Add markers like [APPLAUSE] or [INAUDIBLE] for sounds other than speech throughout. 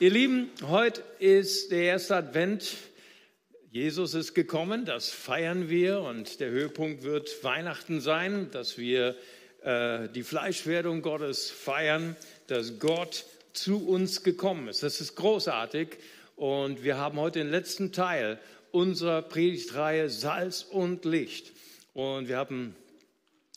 Ihr Lieben, heute ist der erste Advent. Jesus ist gekommen, das feiern wir und der Höhepunkt wird Weihnachten sein, dass wir äh, die Fleischwerdung Gottes feiern, dass Gott zu uns gekommen ist. Das ist großartig und wir haben heute den letzten Teil unserer Predigtreihe Salz und Licht. Und wir haben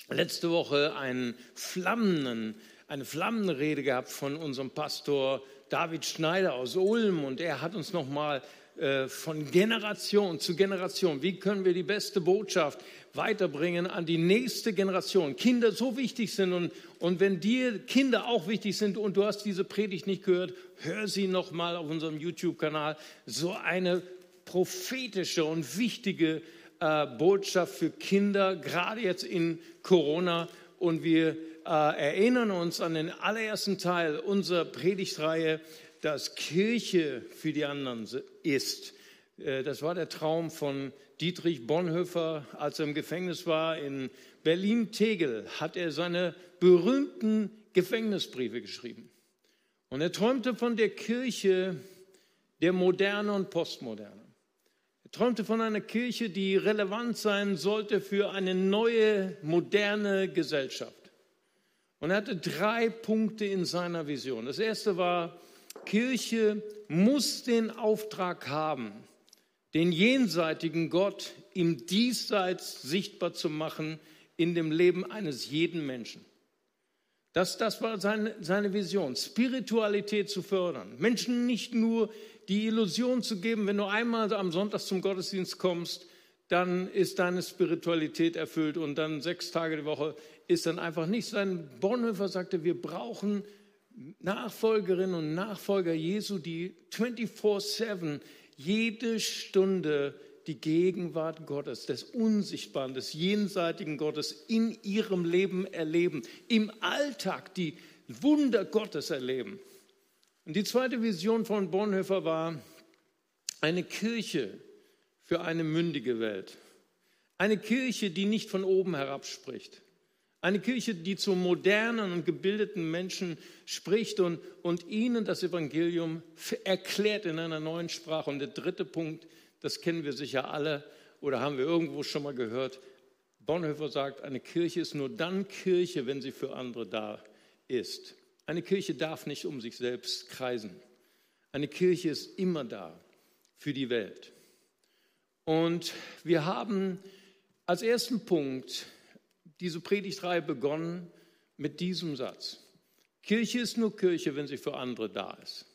letzte Woche einen flammenden, eine flammende Rede gehabt von unserem Pastor David Schneider aus Ulm und er hat uns nochmal äh, von Generation zu Generation, wie können wir die beste Botschaft weiterbringen an die nächste Generation. Kinder so wichtig sind und, und wenn dir Kinder auch wichtig sind und du hast diese Predigt nicht gehört, hör sie nochmal auf unserem YouTube-Kanal. So eine prophetische und wichtige äh, Botschaft für Kinder, gerade jetzt in Corona. Und wir äh, erinnern uns an den allerersten Teil unserer Predigtreihe, dass Kirche für die anderen ist. Äh, das war der Traum von Dietrich Bonhoeffer, als er im Gefängnis war in Berlin-Tegel, hat er seine berühmten Gefängnisbriefe geschrieben. Und er träumte von der Kirche der Moderne und Postmoderne. Er träumte von einer Kirche, die relevant sein sollte für eine neue, moderne Gesellschaft. Und er hatte drei Punkte in seiner Vision. Das erste war, Kirche muss den Auftrag haben, den jenseitigen Gott im Diesseits sichtbar zu machen in dem Leben eines jeden Menschen. Das, das war seine, seine Vision, Spiritualität zu fördern. Menschen nicht nur die Illusion zu geben, wenn du einmal am Sonntag zum Gottesdienst kommst, dann ist deine Spiritualität erfüllt und dann sechs Tage die Woche ist dann einfach nicht. Sein Bonhoeffer sagte, wir brauchen Nachfolgerinnen und Nachfolger Jesu, die 24-7 jede Stunde die Gegenwart Gottes, des Unsichtbaren, des jenseitigen Gottes in ihrem Leben erleben, im Alltag die Wunder Gottes erleben. Und die zweite Vision von Bonhoeffer war eine Kirche für eine mündige Welt. Eine Kirche, die nicht von oben herab spricht. Eine Kirche, die zu modernen und gebildeten Menschen spricht und, und ihnen das Evangelium erklärt in einer neuen Sprache. Und der dritte Punkt, das kennen wir sicher alle oder haben wir irgendwo schon mal gehört. Bonhoeffer sagt, eine Kirche ist nur dann Kirche, wenn sie für andere da ist. Eine Kirche darf nicht um sich selbst kreisen. Eine Kirche ist immer da für die Welt. Und wir haben als ersten Punkt diese Predigtreihe begonnen mit diesem Satz. Kirche ist nur Kirche, wenn sie für andere da ist.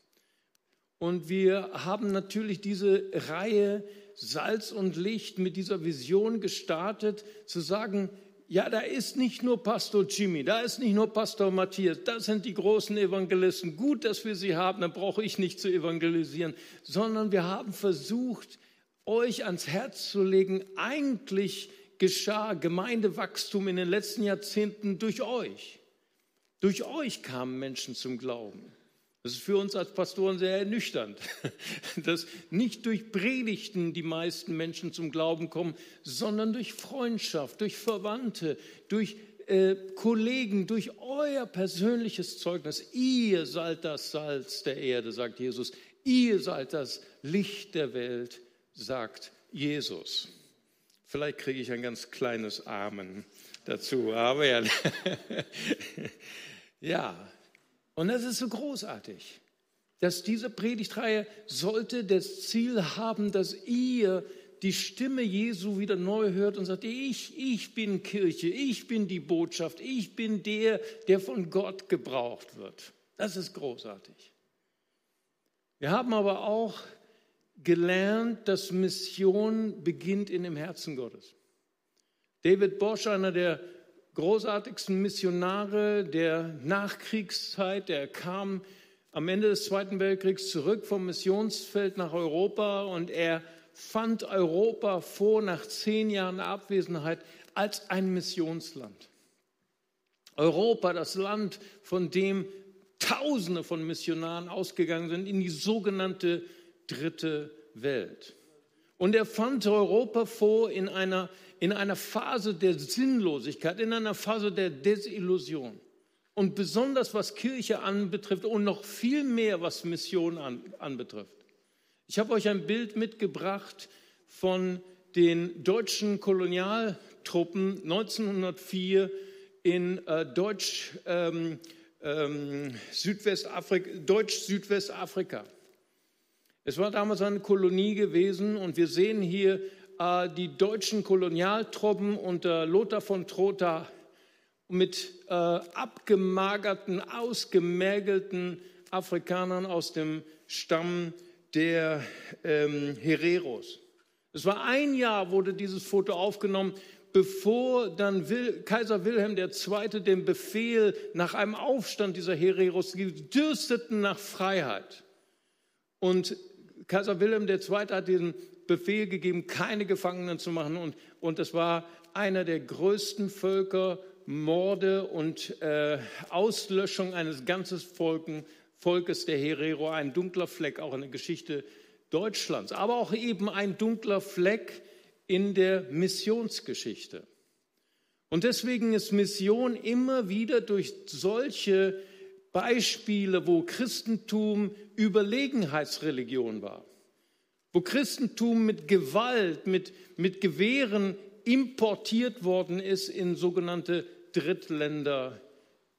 Und wir haben natürlich diese Reihe Salz und Licht mit dieser Vision gestartet, zu sagen, ja, da ist nicht nur Pastor Jimmy, da ist nicht nur Pastor Matthias, das sind die großen Evangelisten. Gut, dass wir sie haben, dann brauche ich nicht zu evangelisieren, sondern wir haben versucht, euch ans Herz zu legen, eigentlich geschah Gemeindewachstum in den letzten Jahrzehnten durch euch. Durch euch kamen Menschen zum Glauben. Das ist für uns als Pastoren sehr ernüchternd, [LAUGHS] dass nicht durch Predigten die meisten Menschen zum Glauben kommen, sondern durch Freundschaft, durch Verwandte, durch äh, Kollegen, durch euer persönliches Zeugnis. Ihr seid das Salz der Erde, sagt Jesus. Ihr seid das Licht der Welt, sagt Jesus. Vielleicht kriege ich ein ganz kleines Amen dazu, ja. [LAUGHS] ja, und das ist so großartig, dass diese Predigtreihe sollte das Ziel haben, dass ihr die Stimme Jesu wieder neu hört und sagt, ich, ich bin Kirche, ich bin die Botschaft, ich bin der, der von Gott gebraucht wird. Das ist großartig. Wir haben aber auch gelernt, dass Mission beginnt in dem Herzen Gottes. David Bosch, einer der großartigsten Missionare der Nachkriegszeit, der kam am Ende des Zweiten Weltkriegs zurück vom Missionsfeld nach Europa und er fand Europa vor, nach zehn Jahren Abwesenheit, als ein Missionsland. Europa, das Land, von dem Tausende von Missionaren ausgegangen sind in die sogenannte dritte Welt. Und er fand Europa vor in einer, in einer Phase der Sinnlosigkeit, in einer Phase der Desillusion. und besonders was Kirche anbetrifft und noch viel mehr was Mission an, anbetrifft. Ich habe euch ein Bild mitgebracht von den deutschen Kolonialtruppen 1904 in äh, Deutsch, ähm, ähm, Südwestafrika, Deutsch-Südwestafrika. Es war damals eine Kolonie gewesen und wir sehen hier äh, die deutschen Kolonialtruppen unter Lothar von Trotha mit äh, abgemagerten, ausgemergelten Afrikanern aus dem Stamm der ähm, Hereros. Es war ein Jahr, wurde dieses Foto aufgenommen, bevor dann Will, Kaiser Wilhelm II. den Befehl nach einem Aufstand dieser Hereros dürsteten nach Freiheit. Und Kaiser Wilhelm II. hat den Befehl gegeben, keine Gefangenen zu machen. Und, und es war einer der größten Völkermorde und äh, Auslöschung eines ganzen Volken, Volkes der Herero, ein dunkler Fleck auch in der Geschichte Deutschlands, aber auch eben ein dunkler Fleck in der Missionsgeschichte. Und deswegen ist Mission immer wieder durch solche Beispiele, wo Christentum Überlegenheitsreligion war, wo Christentum mit Gewalt, mit, mit Gewehren importiert worden ist in sogenannte Drittländer,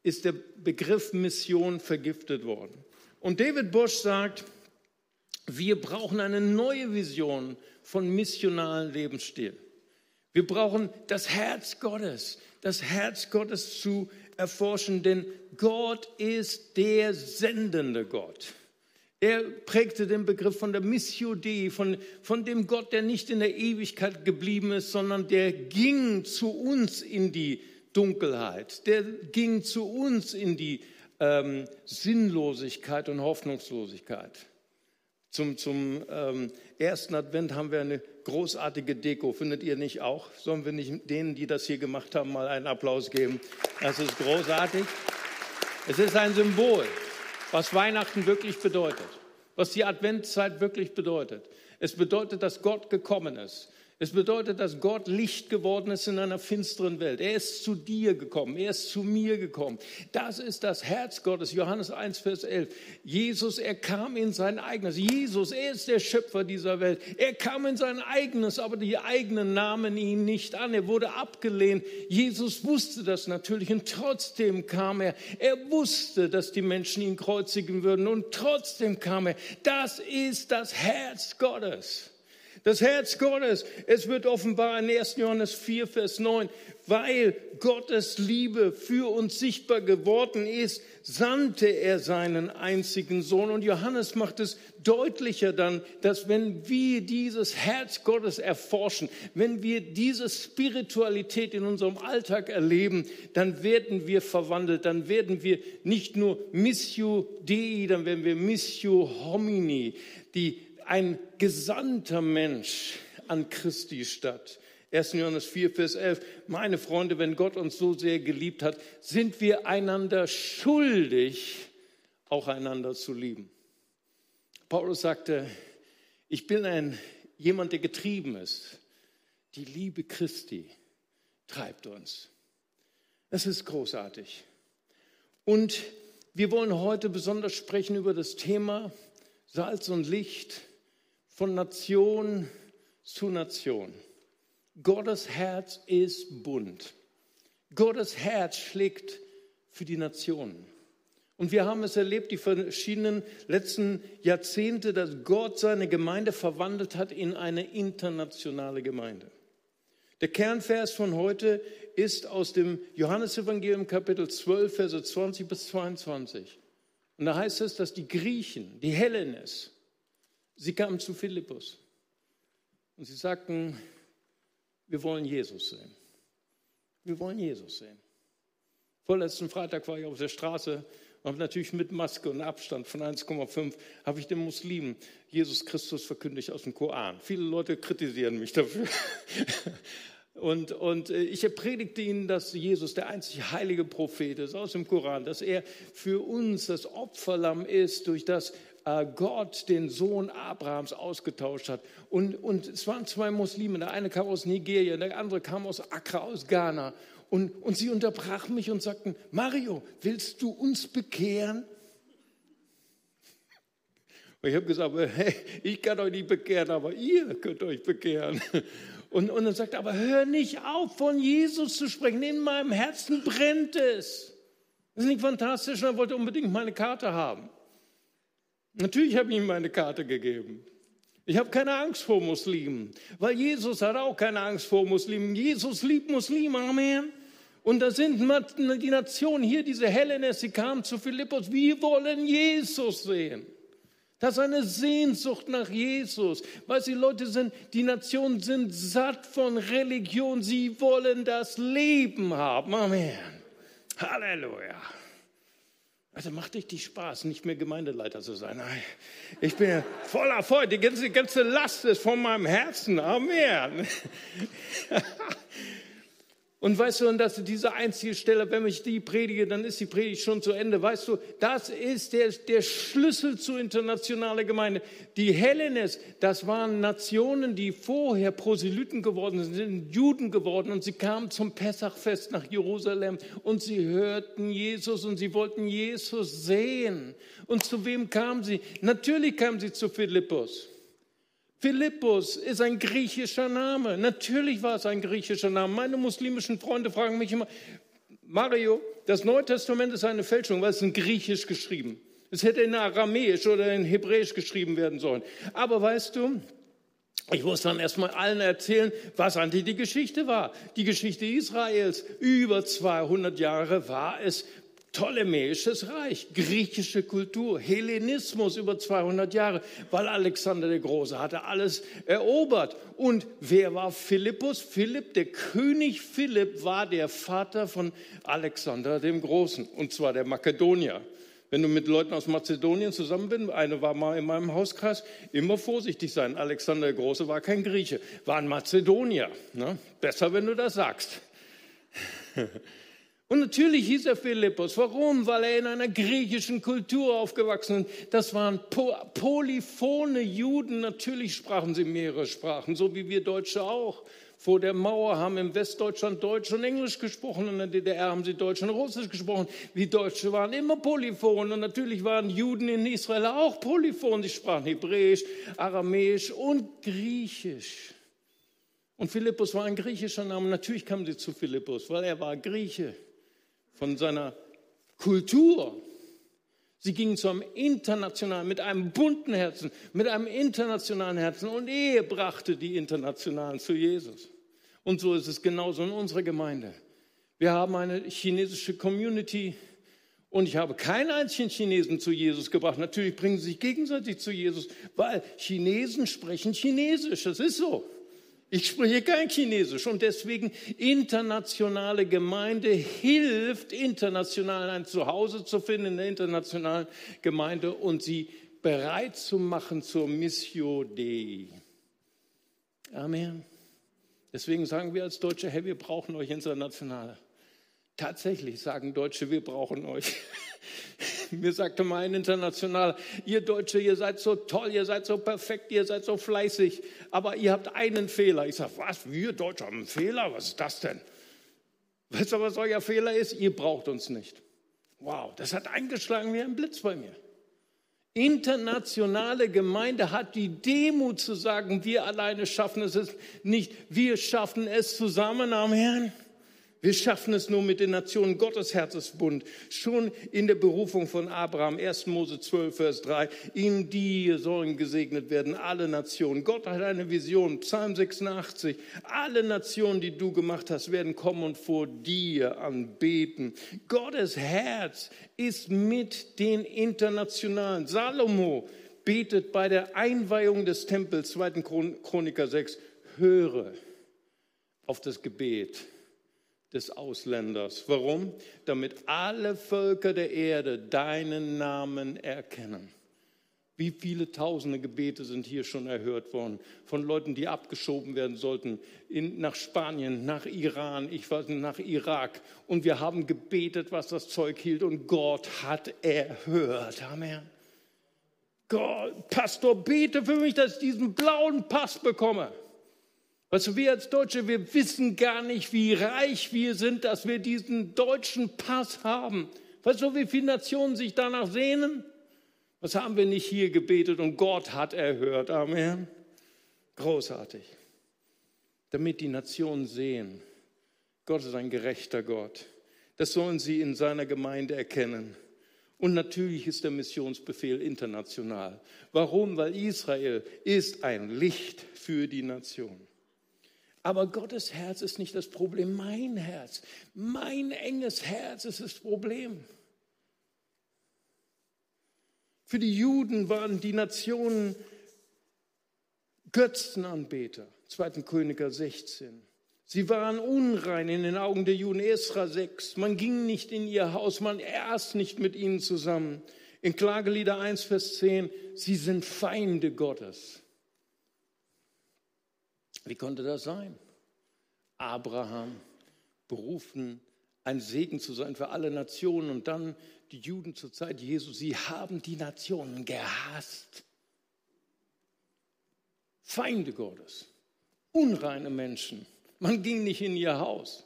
ist der Begriff Mission vergiftet worden. Und David Bosch sagt, wir brauchen eine neue Vision von missionalen Lebensstil. Wir brauchen das Herz Gottes, das Herz Gottes zu erforschen, denn Gott ist der sendende Gott. Er prägte den Begriff von der Missio Dei, von, von dem Gott, der nicht in der Ewigkeit geblieben ist, sondern der ging zu uns in die Dunkelheit, der ging zu uns in die ähm, Sinnlosigkeit und Hoffnungslosigkeit. Zum, zum ähm, ersten Advent haben wir eine großartige Deko, findet ihr nicht auch? Sollen wir nicht denen, die das hier gemacht haben, mal einen Applaus geben? Das ist großartig. Es ist ein Symbol, was Weihnachten wirklich bedeutet, was die Adventszeit wirklich bedeutet. Es bedeutet, dass Gott gekommen ist. Es bedeutet, dass Gott Licht geworden ist in einer finsteren Welt. Er ist zu dir gekommen, er ist zu mir gekommen. Das ist das Herz Gottes, Johannes 1, Vers 11. Jesus, er kam in sein eigenes. Jesus, er ist der Schöpfer dieser Welt. Er kam in sein eigenes, aber die eigenen nahmen ihn nicht an. Er wurde abgelehnt. Jesus wusste das natürlich und trotzdem kam er. Er wusste, dass die Menschen ihn kreuzigen würden und trotzdem kam er. Das ist das Herz Gottes. Das Herz Gottes, es wird offenbar in 1. Johannes 4, Vers 9, weil Gottes Liebe für uns sichtbar geworden ist, sandte er seinen einzigen Sohn. Und Johannes macht es deutlicher dann, dass wenn wir dieses Herz Gottes erforschen, wenn wir diese Spiritualität in unserem Alltag erleben, dann werden wir verwandelt, dann werden wir nicht nur Missio Dei, dann werden wir Missio Homini, die ein gesandter Mensch an Christi statt. 1. Johannes 4, Vers 11. Meine Freunde, wenn Gott uns so sehr geliebt hat, sind wir einander schuldig, auch einander zu lieben. Paulus sagte, ich bin ein jemand, der getrieben ist. Die Liebe Christi treibt uns. Es ist großartig. Und wir wollen heute besonders sprechen über das Thema Salz und Licht von Nation zu Nation. Gottes Herz ist bunt. Gottes Herz schlägt für die Nationen. Und wir haben es erlebt, die verschiedenen letzten Jahrzehnte, dass Gott seine Gemeinde verwandelt hat in eine internationale Gemeinde. Der Kernvers von heute ist aus dem Johannesevangelium Kapitel 12, Verse 20 bis 22. Und da heißt es, dass die Griechen, die Hellenes, Sie kamen zu Philippus und sie sagten, wir wollen Jesus sehen. Wir wollen Jesus sehen. Vorletzten Freitag war ich auf der Straße und natürlich mit Maske und Abstand von 1,5 habe ich den Muslimen Jesus Christus verkündigt aus dem Koran. Viele Leute kritisieren mich dafür. [LAUGHS] Und, und äh, ich predigte ihnen, dass Jesus der einzig heilige Prophet ist aus dem Koran, dass er für uns das Opferlamm ist, durch das Gott den Sohn Abrahams ausgetauscht hat. Und, und es waren zwei Muslime, der eine kam aus Nigeria, der andere kam aus Accra, aus Ghana. Und, und sie unterbrachen mich und sagten, Mario, willst du uns bekehren? Und ich habe gesagt, hey, ich kann euch nicht bekehren, aber ihr könnt euch bekehren. Und, und dann sagt er, aber hör nicht auf, von Jesus zu sprechen. In meinem Herzen brennt es. Das ist nicht fantastisch. Und er wollte unbedingt meine Karte haben. Natürlich habe ich ihm meine Karte gegeben. Ich habe keine Angst vor Muslimen, weil Jesus hat auch keine Angst vor Muslimen. Jesus liebt Muslime, Amen. Und da sind die Nationen hier, diese Hellenes, sie kamen zu Philippus. Wir wollen Jesus sehen. Das ist eine Sehnsucht nach Jesus. Weil die Leute sind, die Nationen sind satt von Religion. Sie wollen das Leben haben. Amen. Halleluja. Also macht dich Spaß, nicht mehr Gemeindeleiter zu sein. Ich bin voller Freude. Die ganze, ganze Last ist von meinem Herzen. Amen. [LAUGHS] Und weißt du, und das ist diese einzige Stelle, wenn ich die predige, dann ist die Predigt schon zu Ende. Weißt du, das ist der, der Schlüssel zur internationalen Gemeinde. Die Hellenes, das waren Nationen, die vorher Proselyten geworden sind, sind Juden geworden und sie kamen zum Pessachfest nach Jerusalem und sie hörten Jesus und sie wollten Jesus sehen. Und zu wem kamen sie? Natürlich kamen sie zu Philippus. Philippus ist ein griechischer Name. Natürlich war es ein griechischer Name. Meine muslimischen Freunde fragen mich immer, Mario, das Neue Testament ist eine Fälschung, weil es in Griechisch geschrieben. Es hätte in Aramäisch oder in Hebräisch geschrieben werden sollen. Aber weißt du, ich muss dann erstmal allen erzählen, was eigentlich die Geschichte war. Die Geschichte Israels. Über 200 Jahre war es Ptolemäisches Reich, griechische Kultur, Hellenismus über 200 Jahre, weil Alexander der Große hatte alles erobert. Und wer war Philippus? Philipp, der König Philipp war der Vater von Alexander dem Großen, und zwar der Makedonier. Wenn du mit Leuten aus Mazedonien zusammen bist, eine war mal in meinem Hauskreis, immer vorsichtig sein. Alexander der Große war kein Grieche, war ein Mazedonier. Ne? Besser, wenn du das sagst. [LAUGHS] Und natürlich hieß er Philippus. Warum? Weil er in einer griechischen Kultur aufgewachsen ist. Das waren polyphone Juden. Natürlich sprachen sie mehrere Sprachen, so wie wir Deutsche auch. Vor der Mauer haben im Westdeutschland Deutsch und Englisch gesprochen. In der DDR haben sie Deutsch und Russisch gesprochen. Wir Deutsche waren immer polyphon. Und natürlich waren Juden in Israel auch polyphon. Sie sprachen Hebräisch, Aramäisch und Griechisch. Und Philippus war ein griechischer Name. Natürlich kamen sie zu Philippus, weil er war Grieche von seiner Kultur. Sie gingen zu einem internationalen, mit einem bunten Herzen, mit einem internationalen Herzen und Ehe brachte die Internationalen zu Jesus. Und so ist es genauso in unserer Gemeinde. Wir haben eine chinesische Community und ich habe keinen einzigen Chinesen zu Jesus gebracht. Natürlich bringen sie sich gegenseitig zu Jesus, weil Chinesen sprechen Chinesisch. Das ist so. Ich spreche kein Chinesisch und deswegen internationale Gemeinde hilft, international ein Zuhause zu finden in der internationalen Gemeinde und sie bereit zu machen zur Missio Dei. Amen. Deswegen sagen wir als Deutsche, hey, wir brauchen euch international. Tatsächlich sagen Deutsche, wir brauchen euch. [LAUGHS] Mir sagte mal ein Internationaler, ihr Deutsche, ihr seid so toll, ihr seid so perfekt, ihr seid so fleißig, aber ihr habt einen Fehler. Ich sage, was, wir Deutsche haben einen Fehler? Was ist das denn? Weißt du, was euer Fehler ist? Ihr braucht uns nicht. Wow, das hat eingeschlagen wie ein Blitz bei mir. Internationale Gemeinde hat die Demut zu sagen, wir alleine schaffen es nicht, wir schaffen es zusammen am Herrn. Wir schaffen es nur mit den Nationen Gottes Herzensbund. Schon in der Berufung von Abraham, 1. Mose 12, Vers 3, in dir sollen gesegnet werden alle Nationen. Gott hat eine Vision, Psalm 86, alle Nationen, die du gemacht hast, werden kommen und vor dir anbeten. Gottes Herz ist mit den Internationalen. Salomo betet bei der Einweihung des Tempels, 2. Chroniker 6, höre auf das Gebet des Ausländers. Warum? Damit alle Völker der Erde deinen Namen erkennen. Wie viele tausende Gebete sind hier schon erhört worden von Leuten, die abgeschoben werden sollten in, nach Spanien, nach Iran, ich weiß nicht, nach Irak. Und wir haben gebetet, was das Zeug hielt und Gott hat erhört. Amen. Gott, Pastor, bete für mich, dass ich diesen blauen Pass bekomme. Weißt du, wir als Deutsche, wir wissen gar nicht, wie reich wir sind, dass wir diesen deutschen Pass haben. Weißt du, wie viele Nationen sich danach sehnen? Was haben wir nicht hier gebetet und Gott hat erhört? Amen. Großartig. Damit die Nationen sehen, Gott ist ein gerechter Gott. Das sollen sie in seiner Gemeinde erkennen. Und natürlich ist der Missionsbefehl international. Warum? Weil Israel ist ein Licht für die Nation. Aber Gottes Herz ist nicht das Problem, mein Herz, mein enges Herz ist das Problem. Für die Juden waren die Nationen Götzenanbeter, 2. Königer 16. Sie waren unrein in den Augen der Juden, Esra 6. Man ging nicht in ihr Haus, man aß nicht mit ihnen zusammen. In Klagelieder 1, Vers 10, sie sind Feinde Gottes. Wie konnte das sein? Abraham berufen, ein Segen zu sein für alle Nationen und dann die Juden zur Zeit Jesu, sie haben die Nationen gehasst. Feinde Gottes, unreine Menschen. Man ging nicht in ihr Haus.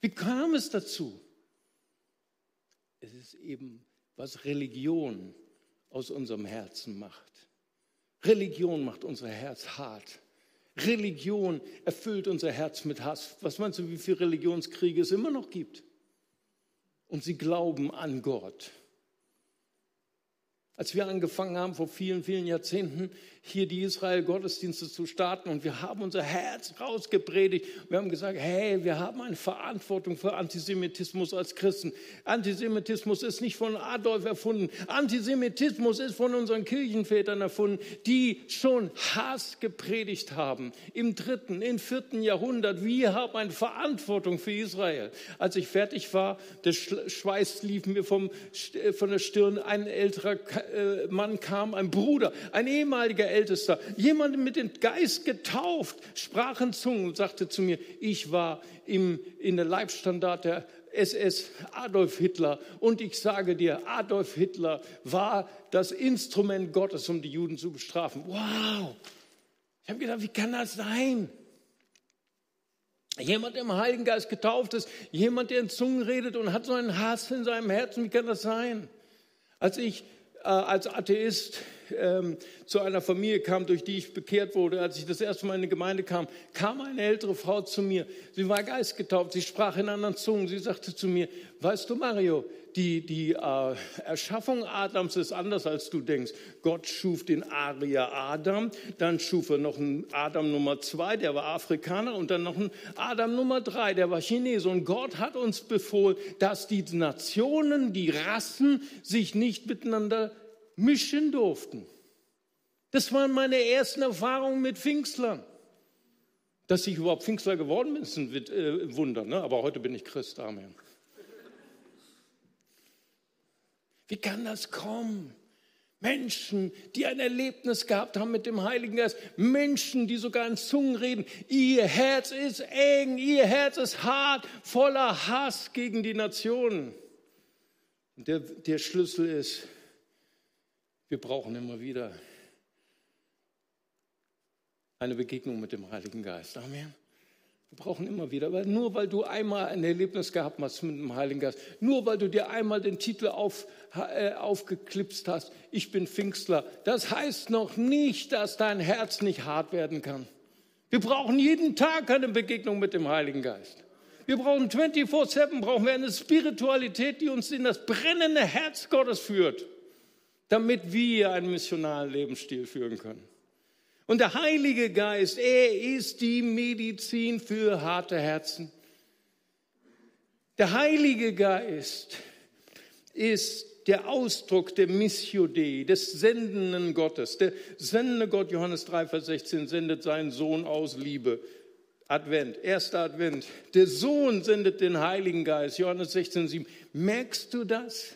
Wie kam es dazu? Es ist eben, was Religion aus unserem Herzen macht. Religion macht unser Herz hart. Religion erfüllt unser Herz mit Hass. Was meinst du, wie viele Religionskriege es immer noch gibt? Und sie glauben an Gott. Als wir angefangen haben, vor vielen, vielen Jahrzehnten, hier die Israel-Gottesdienste zu starten und wir haben unser Herz rausgepredigt. Wir haben gesagt, hey, wir haben eine Verantwortung für Antisemitismus als Christen. Antisemitismus ist nicht von Adolf erfunden. Antisemitismus ist von unseren Kirchenvätern erfunden, die schon Hass gepredigt haben. Im dritten, im vierten Jahrhundert. Wir haben eine Verantwortung für Israel. Als ich fertig war, der Schweiß lief mir vom, von der Stirn. Ein älterer äh, Mann kam, ein Bruder, ein ehemaliger Ältester, jemand mit dem Geist getauft, sprach in Zungen und sagte zu mir, ich war im, in der Leibstandard der SS Adolf Hitler und ich sage dir, Adolf Hitler war das Instrument Gottes, um die Juden zu bestrafen. Wow! Ich habe gedacht, wie kann das sein? Jemand, der im Heiligen Geist getauft ist, jemand, der in Zungen redet und hat so einen Hass in seinem Herzen, wie kann das sein? Als ich äh, als Atheist ähm, zu einer Familie kam, durch die ich bekehrt wurde, als ich das erste Mal in die Gemeinde kam, kam eine ältere Frau zu mir. Sie war geistgetauft, sie sprach in anderen Zungen. Sie sagte zu mir, weißt du Mario, die, die äh, Erschaffung Adams ist anders, als du denkst. Gott schuf den Arier Adam, dann schuf er noch einen Adam Nummer zwei, der war Afrikaner, und dann noch einen Adam Nummer drei, der war Chinese. Und Gott hat uns befohlen, dass die Nationen, die Rassen sich nicht miteinander mischen durften. Das waren meine ersten Erfahrungen mit Pfingstlern. Dass ich überhaupt Pfingstler geworden bin, ist ein äh, Wunder, ne? aber heute bin ich Christ. Amen. Wie kann das kommen? Menschen, die ein Erlebnis gehabt haben mit dem Heiligen Geist, Menschen, die sogar in Zungen reden. Ihr Herz ist eng, ihr Herz ist hart, voller Hass gegen die Nationen. Der, der Schlüssel ist, wir brauchen immer wieder eine Begegnung mit dem Heiligen Geist. Amen. Wir brauchen immer wieder, weil nur weil du einmal ein Erlebnis gehabt hast mit dem Heiligen Geist, nur weil du dir einmal den Titel auf, äh, aufgeklipst hast, ich bin Pfingstler, das heißt noch nicht, dass dein Herz nicht hart werden kann. Wir brauchen jeden Tag eine Begegnung mit dem Heiligen Geist. Wir brauchen 24-7, brauchen wir eine Spiritualität, die uns in das brennende Herz Gottes führt damit wir einen missionalen Lebensstil führen können. Und der Heilige Geist, er ist die Medizin für harte Herzen. Der Heilige Geist ist der Ausdruck der Missio des sendenden Gottes. Der sendende Gott, Johannes 3, Vers 16, sendet seinen Sohn aus Liebe. Advent, erster Advent. Der Sohn sendet den Heiligen Geist, Johannes 16, 7. Merkst du das?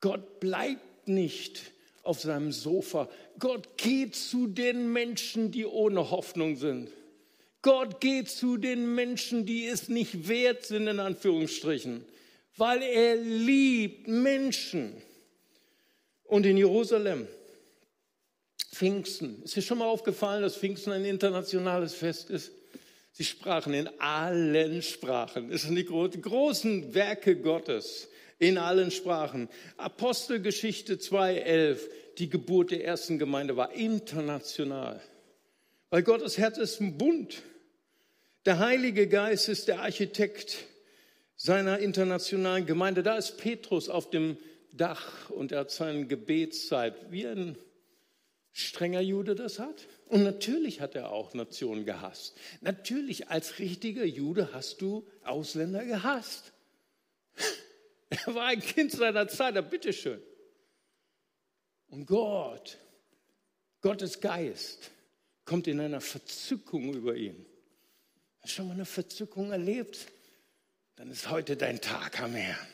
Gott bleibt nicht auf seinem Sofa. Gott geht zu den Menschen, die ohne Hoffnung sind. Gott geht zu den Menschen, die es nicht wert sind, in Anführungsstrichen, weil er liebt Menschen. Und in Jerusalem, Pfingsten, ist dir schon mal aufgefallen, dass Pfingsten ein internationales Fest ist? Sie sprachen in allen Sprachen. Das sind die großen Werke Gottes in allen Sprachen. Apostelgeschichte 2.11, die Geburt der ersten Gemeinde war international. Weil Gottes Herz ist ein Bund. Der Heilige Geist ist der Architekt seiner internationalen Gemeinde. Da ist Petrus auf dem Dach und er hat seine Gebetszeit, wie ein strenger Jude das hat. Und natürlich hat er auch Nationen gehasst. Natürlich, als richtiger Jude hast du Ausländer gehasst. [LAUGHS] Er war ein Kind seiner Zeit, bitteschön. Und Gott, Gottes Geist, kommt in einer Verzückung über ihn. Hast du schon mal eine Verzückung erlebt? Dann ist heute dein Tag am Herrn.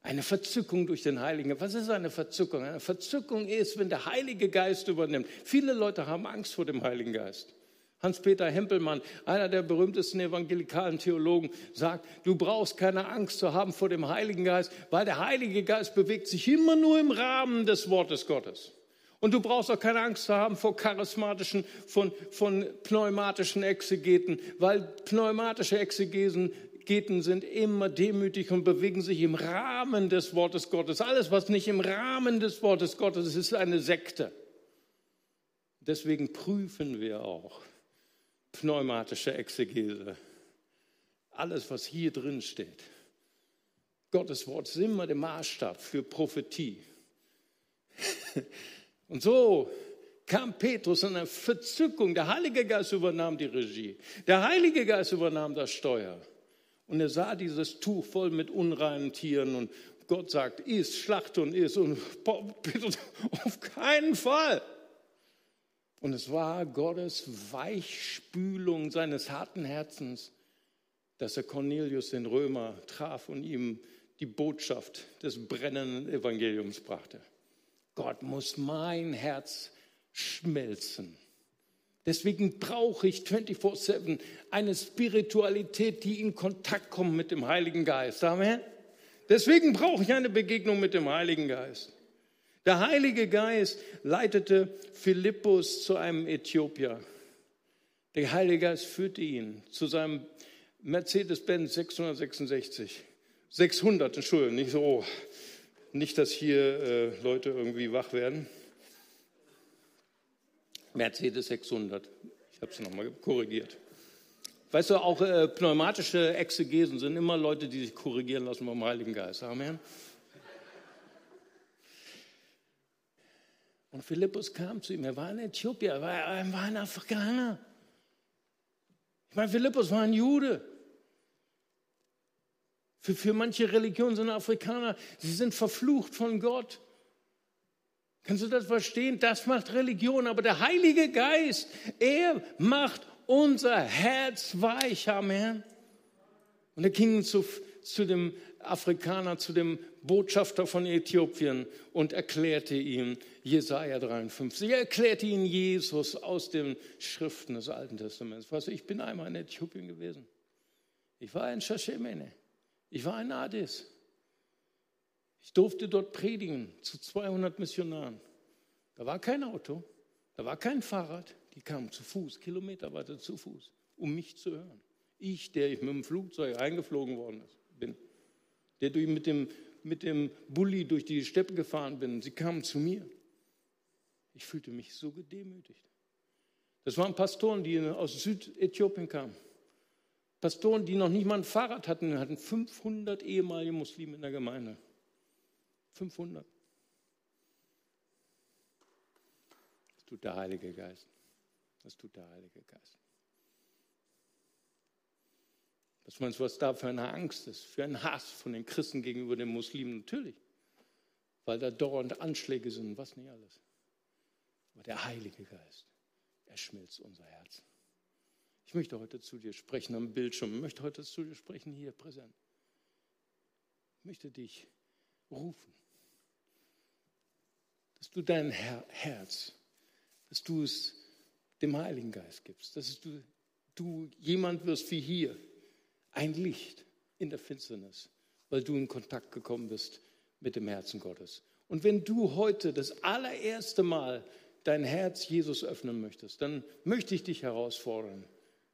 Eine Verzückung durch den Heiligen. Was ist eine Verzückung? Eine Verzückung ist, wenn der Heilige Geist übernimmt. Viele Leute haben Angst vor dem Heiligen Geist. Hans-Peter Hempelmann, einer der berühmtesten evangelikalen Theologen, sagt, du brauchst keine Angst zu haben vor dem Heiligen Geist, weil der Heilige Geist bewegt sich immer nur im Rahmen des Wortes Gottes. Und du brauchst auch keine Angst zu haben vor charismatischen, von, von pneumatischen Exegeten, weil pneumatische Exegesen Geten sind immer demütig und bewegen sich im Rahmen des Wortes Gottes. Alles, was nicht im Rahmen des Wortes Gottes ist, ist eine Sekte. Deswegen prüfen wir auch pneumatische Exegese. Alles, was hier drin steht. Gottes Wort ist immer der Maßstab für Prophetie. [LAUGHS] Und so kam Petrus in eine Verzückung. Der Heilige Geist übernahm die Regie. Der Heilige Geist übernahm das Steuer. Und er sah dieses Tuch voll mit unreinen Tieren und Gott sagt, iss, schlachte und iss. Und [LAUGHS] Petrus, auf keinen Fall. Und es war Gottes Weichspülung seines harten Herzens, dass er Cornelius den Römer traf und ihm die Botschaft des brennenden Evangeliums brachte. Gott muss mein Herz schmelzen. Deswegen brauche ich 24-7 eine Spiritualität, die in Kontakt kommt mit dem Heiligen Geist. Amen. Deswegen brauche ich eine Begegnung mit dem Heiligen Geist. Der Heilige Geist leitete Philippus zu einem Äthiopier. Der Heilige Geist führte ihn zu seinem Mercedes-Benz 666. 600, Entschuldigung, nicht so, nicht, dass hier äh, Leute irgendwie wach werden. Mercedes 600. Ich habe es nochmal korrigiert. Weißt du, auch äh, pneumatische Exegesen sind immer Leute, die sich korrigieren lassen vom Heiligen Geist. Amen. Und Philippus kam zu ihm. Er war ein Äthiopier, er war, ein Afrikaner. Ich meine, Philippus war ein Jude. Für, für manche Religionen sind Afrikaner, sie sind verflucht von Gott. Kannst du das verstehen? Das macht Religion, aber der Heilige Geist, er macht unser Herz weich, Amen. Und er ging zu, zu dem Afrikaner, zu dem Botschafter von Äthiopien und erklärte ihm Jesaja 53. Er erklärte ihm Jesus aus den Schriften des Alten Testaments. Weißt du, ich bin einmal in Äthiopien gewesen. Ich war in Shashemene. Ich war in Addis. Ich durfte dort predigen zu 200 Missionaren. Da war kein Auto, da war kein Fahrrad, die kamen zu Fuß, Kilometer weiter zu Fuß, um mich zu hören. Ich, der ich mit dem Flugzeug eingeflogen worden bin, der durch, mit, dem, mit dem Bulli durch die Steppe gefahren bin, sie kamen zu mir. Ich fühlte mich so gedemütigt. Das waren Pastoren, die aus Südäthiopien kamen. Pastoren, die noch nicht mal ein Fahrrad hatten, hatten 500 ehemalige Muslime in der Gemeinde. 500. Das tut der Heilige Geist. Das tut der Heilige Geist. Was meinst du, was da für eine Angst ist, für einen Hass von den Christen gegenüber den Muslimen? Natürlich, weil da dauernd Anschläge sind, was nicht alles. Aber der Heilige Geist, er schmilzt unser Herz. Ich möchte heute zu dir sprechen am Bildschirm. Ich möchte heute zu dir sprechen hier präsent. Ich möchte dich rufen dass du dein Herz, dass du es dem Heiligen Geist gibst, dass du, du jemand wirst wie hier, ein Licht in der Finsternis, weil du in Kontakt gekommen bist mit dem Herzen Gottes. Und wenn du heute das allererste Mal dein Herz Jesus öffnen möchtest, dann möchte ich dich herausfordern.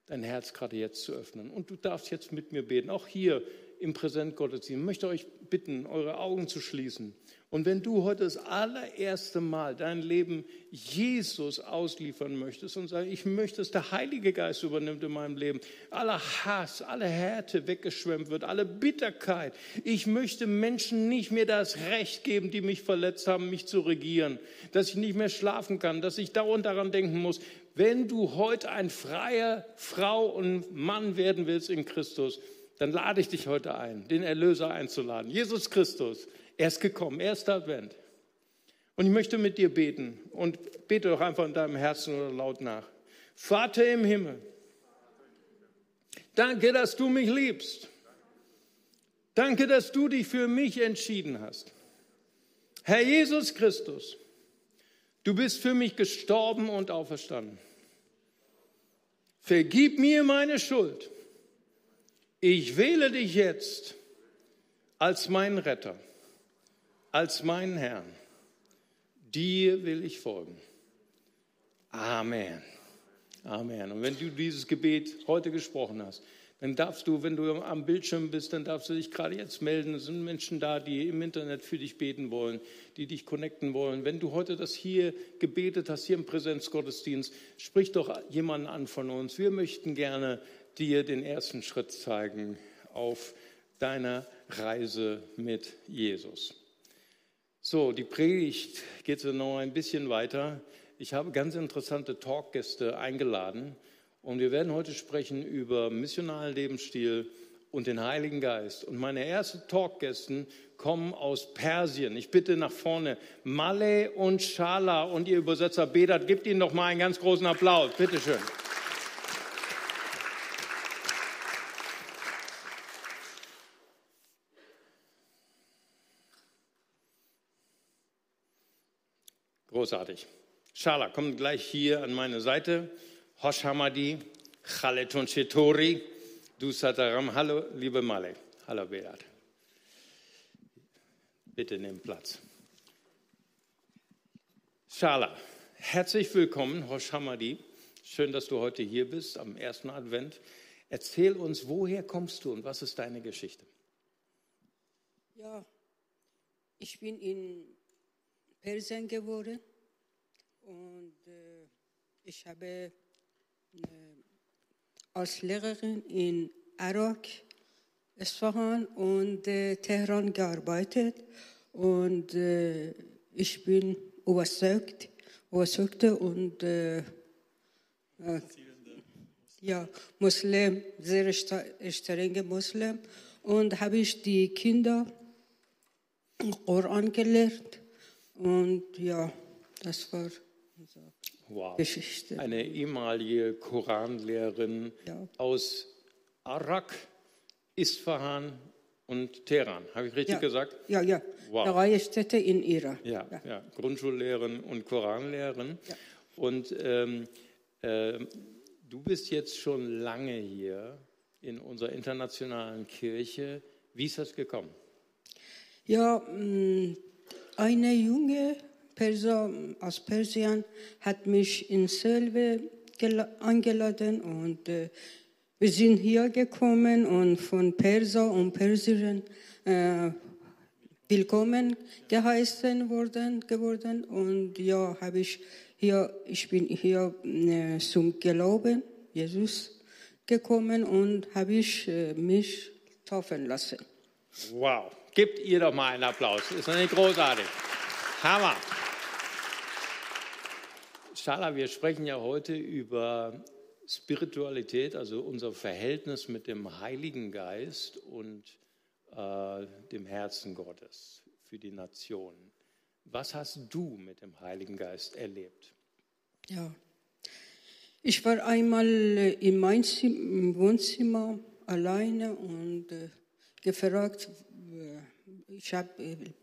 dein Herz gerade jetzt zu öffnen. Und du darfst jetzt mit mir beten, auch hier im Präsentgottesdienst. Ich möchte euch bitten, eure Augen zu schließen. Und wenn du heute das allererste Mal dein Leben Jesus ausliefern möchtest und sagst, ich möchte, dass der Heilige Geist übernimmt in meinem Leben, aller Hass, alle Härte weggeschwemmt wird, alle Bitterkeit. Ich möchte Menschen nicht mehr das Recht geben, die mich verletzt haben, mich zu regieren, dass ich nicht mehr schlafen kann, dass ich dauernd daran denken muss, wenn du heute ein freier Frau und Mann werden willst in Christus, dann lade ich dich heute ein, den Erlöser einzuladen. Jesus Christus, er ist gekommen, erster Advent. Und ich möchte mit dir beten und bete doch einfach in deinem Herzen oder laut nach. Vater im Himmel, danke, dass du mich liebst. Danke, dass du dich für mich entschieden hast. Herr Jesus Christus, du bist für mich gestorben und auferstanden. Vergib mir meine Schuld ich wähle dich jetzt als meinen Retter, als meinen Herrn. Dir will ich folgen. Amen. Amen. Und wenn du dieses Gebet heute gesprochen hast, dann darfst du, wenn du am Bildschirm bist, dann darfst du dich gerade jetzt melden. Es sind Menschen da, die im Internet für dich beten wollen, die dich connecten wollen. Wenn du heute das hier gebetet hast, hier im Präsenzgottesdienst, sprich doch jemanden an von uns. Wir möchten gerne dir den ersten Schritt zeigen auf deiner Reise mit Jesus. So, die Predigt geht noch ein bisschen weiter. Ich habe ganz interessante Talkgäste eingeladen und wir werden heute sprechen über missionalen Lebensstil und den Heiligen Geist. Und meine ersten Talkgästen kommen aus Persien. Ich bitte nach vorne Malé und Shala und ihr Übersetzer Bedat, gebt ihnen noch mal einen ganz großen Applaus. Bitte schön. Großartig. Shala, komm gleich hier an meine Seite. Hosh Hamadi, Chaletun Chetori, Du Sataram. Hallo, liebe Malek. Hallo, Beat. Bitte nimm Platz. Shala, herzlich willkommen, Hosh Hamadi. Schön, dass du heute hier bist am ersten Advent. Erzähl uns, woher kommst du und was ist deine Geschichte? Ja, ich bin in Persien geboren und äh, ich habe äh, als Lehrerin in Irak, Isfahan und äh, Teheran gearbeitet. Und äh, ich bin überzeugt, überzeugte und äh, äh, ja, Muslim, sehr strenge Muslim. Und habe ich die Kinder Koran gelernt. Und ja, das war wow. Geschichte. Eine ehemalige Koranlehrerin ja. aus Arak, Isfahan und Teheran. Habe ich richtig ja. gesagt? Ja, ja. Wow. Drei Städte in Iran. Ja, ja. ja. Grundschullehrerin und Koranlehrerin. Und ähm, äh, du bist jetzt schon lange hier in unserer internationalen Kirche. Wie ist das gekommen? Ja, mm, eine junge Perser aus Persien hat mich in Selve eingeladen und äh, wir sind hier gekommen und von Perser und Perserinnen äh, willkommen geheißen worden geworden und ja habe ich hier ich bin hier äh, zum Glauben Jesus gekommen und habe ich äh, mich taufen lassen. Wow, gebt ihr doch mal einen Applaus. Ist das nicht großartig? Hammer. Schala, wir sprechen ja heute über Spiritualität, also unser Verhältnis mit dem Heiligen Geist und äh, dem Herzen Gottes für die Nation. Was hast du mit dem Heiligen Geist erlebt? Ja, ich war einmal in meinem Wohnzimmer alleine und äh, gefragt, äh, ich habe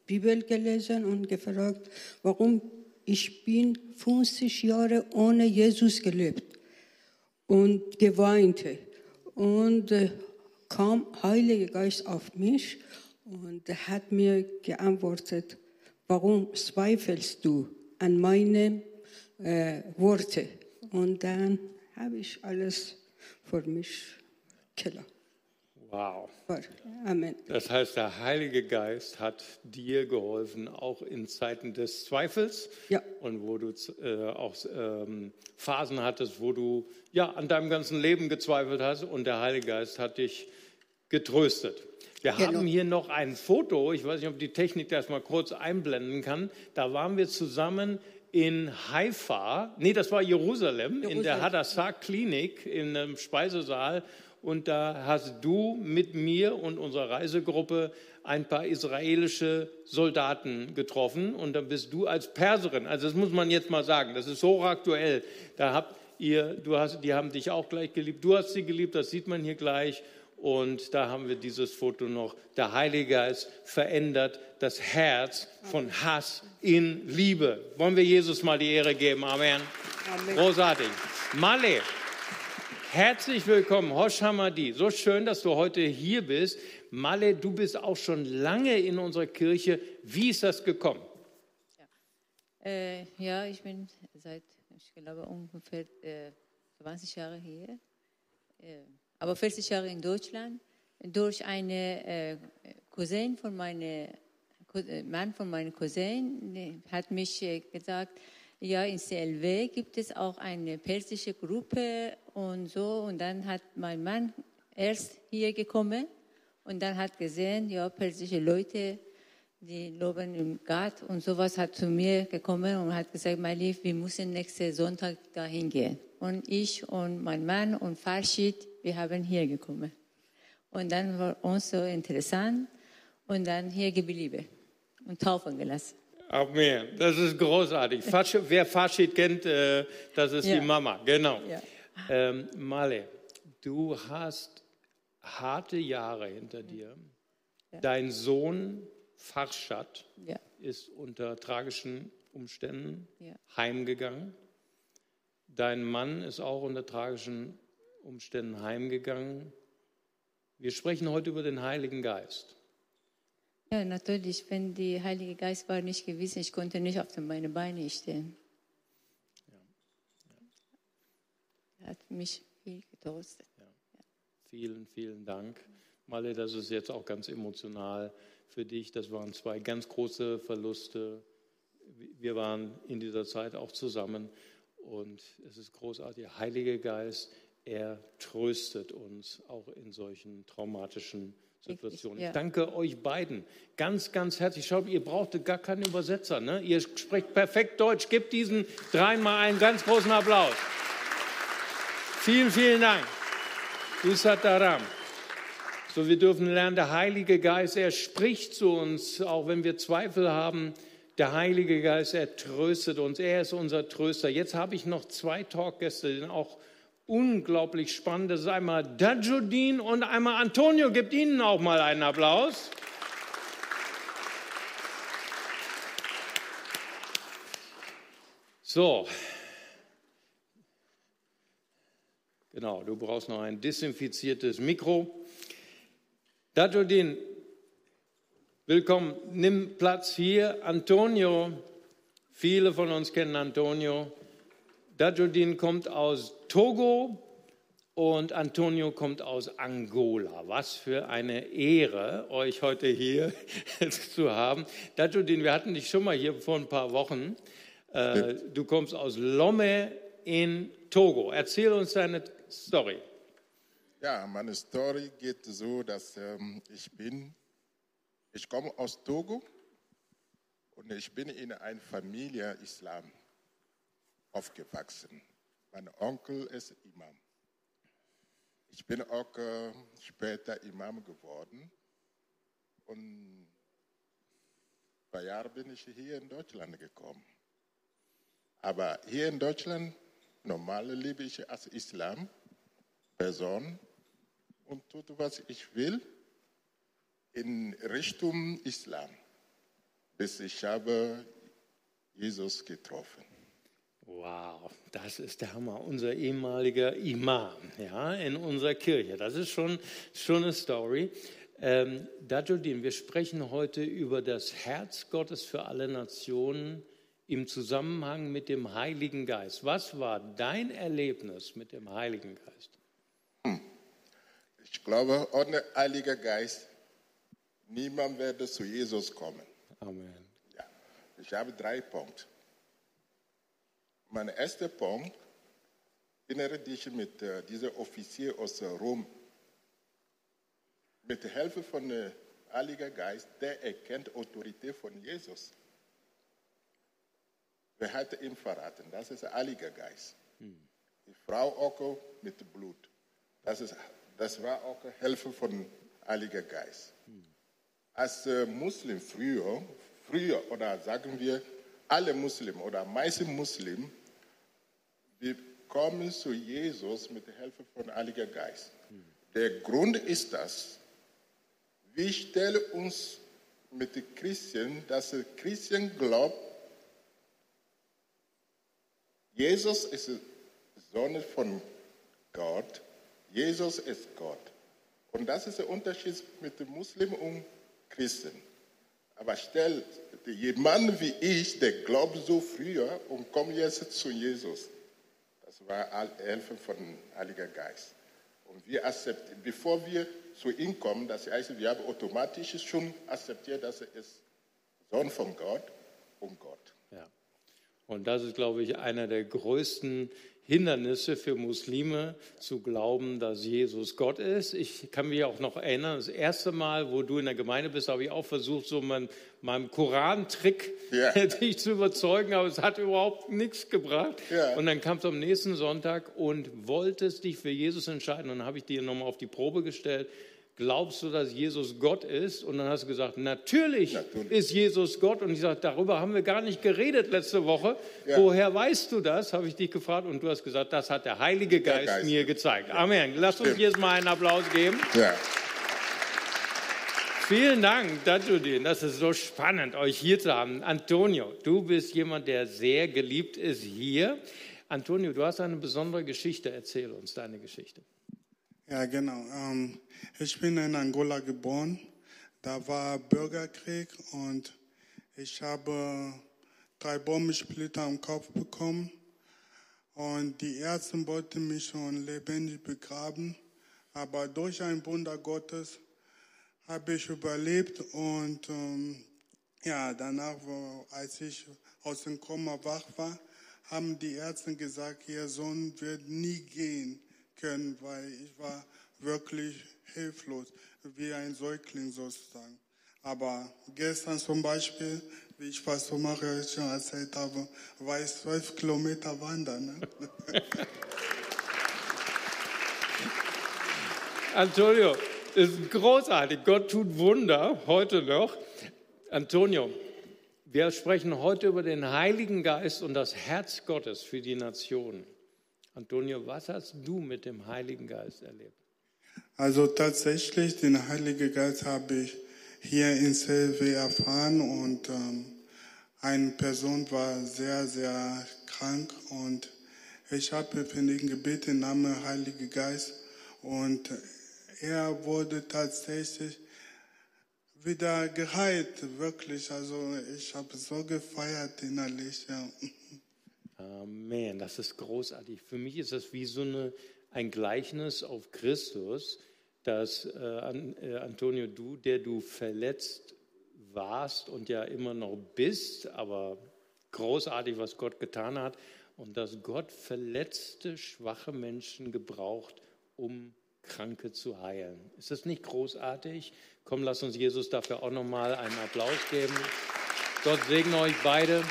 Bibel gelesen und gefragt, warum ich bin 50 Jahre ohne Jesus gelebt und geweinte. Und äh, kam Heiliger Geist auf mich und hat mir geantwortet, warum zweifelst du an meine äh, Worte? Und dann habe ich alles für mich klar Wow. Amen. Das heißt, der Heilige Geist hat dir geholfen, auch in Zeiten des Zweifels Ja. und wo du äh, auch ähm, Phasen hattest, wo du ja an deinem ganzen Leben gezweifelt hast und der Heilige Geist hat dich getröstet. Wir Genau. haben hier noch ein Foto, ich weiß nicht, ob die Technik das mal kurz einblenden kann. Da waren wir zusammen in Haifa, nee, das war Jerusalem, in der Jerusalem. Hadassah Klinik in einem Speisesaal. Und da hast du mit mir und unserer Reisegruppe ein paar israelische Soldaten getroffen. Und dann bist du als Perserin, also das muss man jetzt mal sagen, das ist hochaktuell. Da habt ihr, du hast, die haben dich auch gleich geliebt, du hast sie geliebt, das sieht man hier gleich. Und da haben wir dieses Foto noch. Der Heilige Geist verändert das Herz von Hass in Liebe. Wollen wir Jesus mal die Ehre geben? Amen. Amen. Großartig. Male, herzlich willkommen. Hosh Hamadi. So schön, dass du heute hier bist. Male, du bist auch schon lange in unserer Kirche. Wie ist das gekommen? Äh, ja, ich bin seit, ich glaube, ungefähr äh, 20 Jahre hier, äh, aber 40 Jahre in Deutschland. Durch eine äh, Cousin von meinem Mann von meinem Cousin hat mich äh, gesagt, ja, in CLW gibt es auch eine persische Gruppe und so. Und dann hat mein Mann erst hier gekommen und dann hat gesehen, ja, persische Leute, die loben im Gott und sowas hat zu mir gekommen und hat gesagt, mein Lieb, wir müssen nächsten Sonntag dahin gehen. Und ich und mein Mann und Farshid, wir haben hier gekommen. Und dann war uns so interessant und dann hier geblieben und taufen gelassen. Amen. Das ist großartig. Fasch, wer Faschid kennt, äh, das ist Ja. die Mama. Genau. Ja. Ähm, Male, du hast harte Jahre hinter dir. Ja. Dein Sohn Farshad ist unter tragischen Umständen heimgegangen. Dein Mann ist auch unter tragischen Umständen heimgegangen. Wir sprechen heute über den Heiligen Geist. Ja natürlich, wenn der Heilige Geist war nicht gewesen, ich konnte nicht auf meine Beine stehen. Er hat mich viel getröstet. Vielen, vielen Dank. Malle, das ist jetzt auch ganz emotional für dich. Das waren zwei ganz große Verluste. Wir waren in dieser Zeit auch zusammen und es ist großartig. Der Heilige Geist, er tröstet uns auch in solchen traumatischen Situationen. ja. Ich danke euch beiden ganz, ganz herzlich. Schaut, ihr brauchtet gar keinen Übersetzer. Ne? Ihr sprecht perfekt Deutsch. Gebt diesen dreien mal einen ganz großen Applaus. Vielen, vielen Dank. Usataram. So, wir dürfen lernen, der Heilige Geist, er spricht zu uns, auch wenn wir Zweifel haben. Der Heilige Geist, er tröstet uns, er ist unser Tröster. Jetzt habe ich noch zwei Talkgäste, sind auch unglaublich spannend. Das ist einmal Dajudin und einmal Antonio. Gebt ihnen auch mal einen Applaus. So, Genau, du brauchst noch ein desinfiziertes Mikro. Dajudin, willkommen, nimm Platz hier. Antonio, viele von uns kennen Antonio. Dajudin kommt aus Togo und Antonio kommt aus Angola. Was für eine Ehre, euch heute hier [LAUGHS] zu haben. Dajudin, wir hatten dich schon mal hier vor ein paar Wochen. Äh, Du kommst aus Lome in Togo. Erzähl uns deine Story. Ja, meine Story geht so, dass ähm, ich bin, ich komme aus Togo und ich bin in einer Familie Islam aufgewachsen. Mein Onkel ist Imam. Ich bin auch äh, später Imam geworden und vor Jahren bin ich hier in Deutschland gekommen. Aber hier in Deutschland, normal lebe ich als Islam. Person und tut, was ich will, in Richtung Islam, bis ich habe Jesus getroffen. Wow, das ist der Hammer. Unser ehemaliger Imam ja, in unserer Kirche. Das ist schon, schon eine Story. Ähm, Dajudin, wir sprechen heute über das Herz Gottes für alle Nationen im Zusammenhang mit dem Heiligen Geist. Was war dein Erlebnis mit dem Heiligen Geist? Ich glaube, ohne Heiliger Geist, niemand werde zu Jesus kommen. Amen. Ja. Ich habe drei Punkte. Mein erster Punkt, erinnere dich mit äh, diesem Offizier aus äh, Rom. Mit Hilfe von äh, Heiliger Geist, der erkennt Autorität von Jesus. Wer hat ihn verraten? Das ist der Heilige Geist. Die Frau auch mit Blut. Das, ist, das war auch Hilfe von Heiliger Geist. Als äh, Muslim früher, früher oder sagen wir alle Muslim oder meiste Muslim, wir kommen zu Jesus mit der Hilfe von Heiliger Geist. Der Grund ist das, wir stellen uns mit den Christen, dass der Christen glaubt, Jesus ist Sohn von Gott, Jesus ist Gott. Und das ist der Unterschied mit den Muslimen und Christen. Aber stell jemand wie ich, der glaubt so früher und kommt jetzt zu Jesus. Das war Hilfe von Heiliger Geist. Und wir akzeptieren, bevor wir zu ihm kommen, das heißt, wir haben automatisch schon akzeptiert, dass er ist Sohn von Gott und Gott. Ja. Und das ist, glaube ich, einer der größten Hindernisse für Muslime zu glauben, dass Jesus Gott ist. Ich kann mich auch noch erinnern, das erste Mal, wo du in der Gemeinde bist, habe ich auch versucht, so mein, meinem Koran-Trick Ja. [LAUGHS] dich zu überzeugen, aber es hat überhaupt nichts gebracht. Ja. Und dann kamst du am nächsten Sonntag und wolltest dich für Jesus entscheiden. Und dann habe ich dir nochmal auf die Probe gestellt. Glaubst du, dass Jesus Gott ist? Und dann hast du gesagt, natürlich, Natürlich. ist Jesus Gott. Und ich sage, darüber haben wir gar nicht geredet letzte Woche. Ja. Woher weißt du das? Habe ich dich gefragt. Und du hast gesagt, das hat der Heilige Geist, Geist. mir gezeigt. Amen. Lass uns jetzt mal einen Applaus geben. Ja. Vielen Dank, Dajudin. Das ist so spannend, euch hier zu haben. Antonio, du bist jemand, der sehr geliebt ist hier. Antonio, du hast eine besondere Geschichte. Erzähl uns deine Geschichte. Ja, genau. Ähm, ich bin in Angola geboren. Da war Bürgerkrieg und ich habe drei Bombensplitter am Kopf bekommen. Und die Ärzte wollten mich schon lebendig begraben. Aber durch ein Wunder Gottes habe ich überlebt. Und ähm, ja, danach, als ich aus dem Koma wach war, haben die Ärzte gesagt, ihr Sohn wird nie gehen können, weil ich war wirklich hilflos, wie ein Säugling sozusagen. Aber gestern zum Beispiel, wie ich Pastor Mario schon erzählt habe, war ich zwölf Kilometer wandern. Ne? [LAUGHS] Antonio, ist großartig. Gott tut Wunder, heute noch. Antonio, wir sprechen heute über den Heiligen Geist und das Herz Gottes für die Nation. Antonio, was hast du mit dem Heiligen Geist erlebt? Also tatsächlich, den Heiligen Geist habe ich hier in Selve erfahren und ähm, eine Person war sehr, sehr krank und ich habe für ihn gebeten, im Namen Heiliger Geist und er wurde tatsächlich wieder geheilt, wirklich. Also ich habe so gefeiert innerlich. Ja. [LAUGHS] Amen, das ist großartig. Für mich ist das wie so eine, ein Gleichnis auf Christus, dass äh, äh, Antonio, du, der du verletzt warst und ja immer noch bist, aber großartig, was Gott getan hat, und dass Gott verletzte, schwache Menschen gebraucht, um Kranke zu heilen. Ist das nicht großartig? Komm, lass uns Jesus dafür auch nochmal einen Applaus geben. Gott segne euch beide.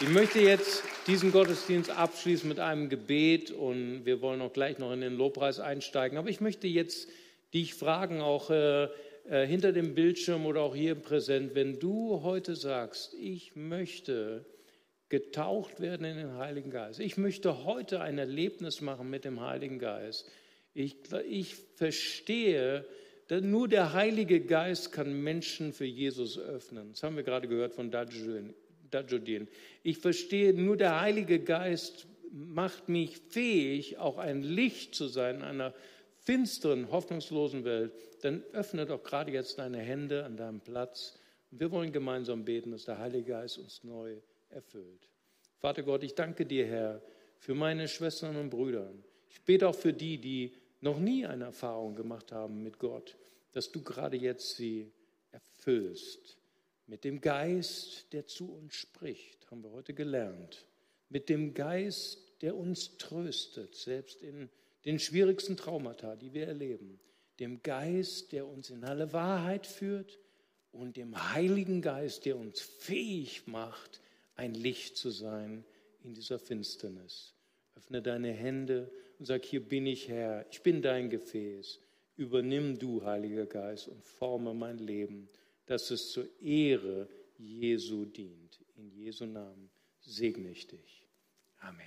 Ich möchte jetzt diesen Gottesdienst abschließen mit einem Gebet und wir wollen auch gleich noch in den Lobpreis einsteigen. Aber ich möchte jetzt dich fragen, auch äh, äh, hinter dem Bildschirm oder auch hier präsent, wenn du heute sagst, ich möchte getaucht werden in den Heiligen Geist. Ich möchte heute ein Erlebnis machen mit dem Heiligen Geist. Ich, ich verstehe, dass nur der Heilige Geist kann Menschen für Jesus öffnen. Das haben wir gerade gehört von Dajudin. Dajudin. Ich verstehe, nur der Heilige Geist macht mich fähig, auch ein Licht zu sein in einer finsteren, hoffnungslosen Welt. Dann öffne doch gerade jetzt deine Hände an deinem Platz. Wir wollen gemeinsam beten, dass der Heilige Geist uns neu erfüllt. Vater Gott, ich danke dir, Herr, für meine Schwestern und Brüder. Ich bete auch für die, die noch nie eine Erfahrung gemacht haben mit Gott, dass du gerade jetzt sie erfüllst mit dem Geist, der zu uns spricht, haben wir heute gelernt, mit dem Geist, der uns tröstet, selbst in den schwierigsten Traumata, die wir erleben, dem Geist, der uns in alle Wahrheit führt und dem Heiligen Geist, der uns fähig macht, ein Licht zu sein in dieser Finsternis. Öffne deine Hände und sag, hier bin ich Herr, ich bin dein Gefäß. Übernimm du, Heiliger Geist, und forme mein Leben, dass es zur Ehre Jesu dient. In Jesu Namen segne ich dich. Amen.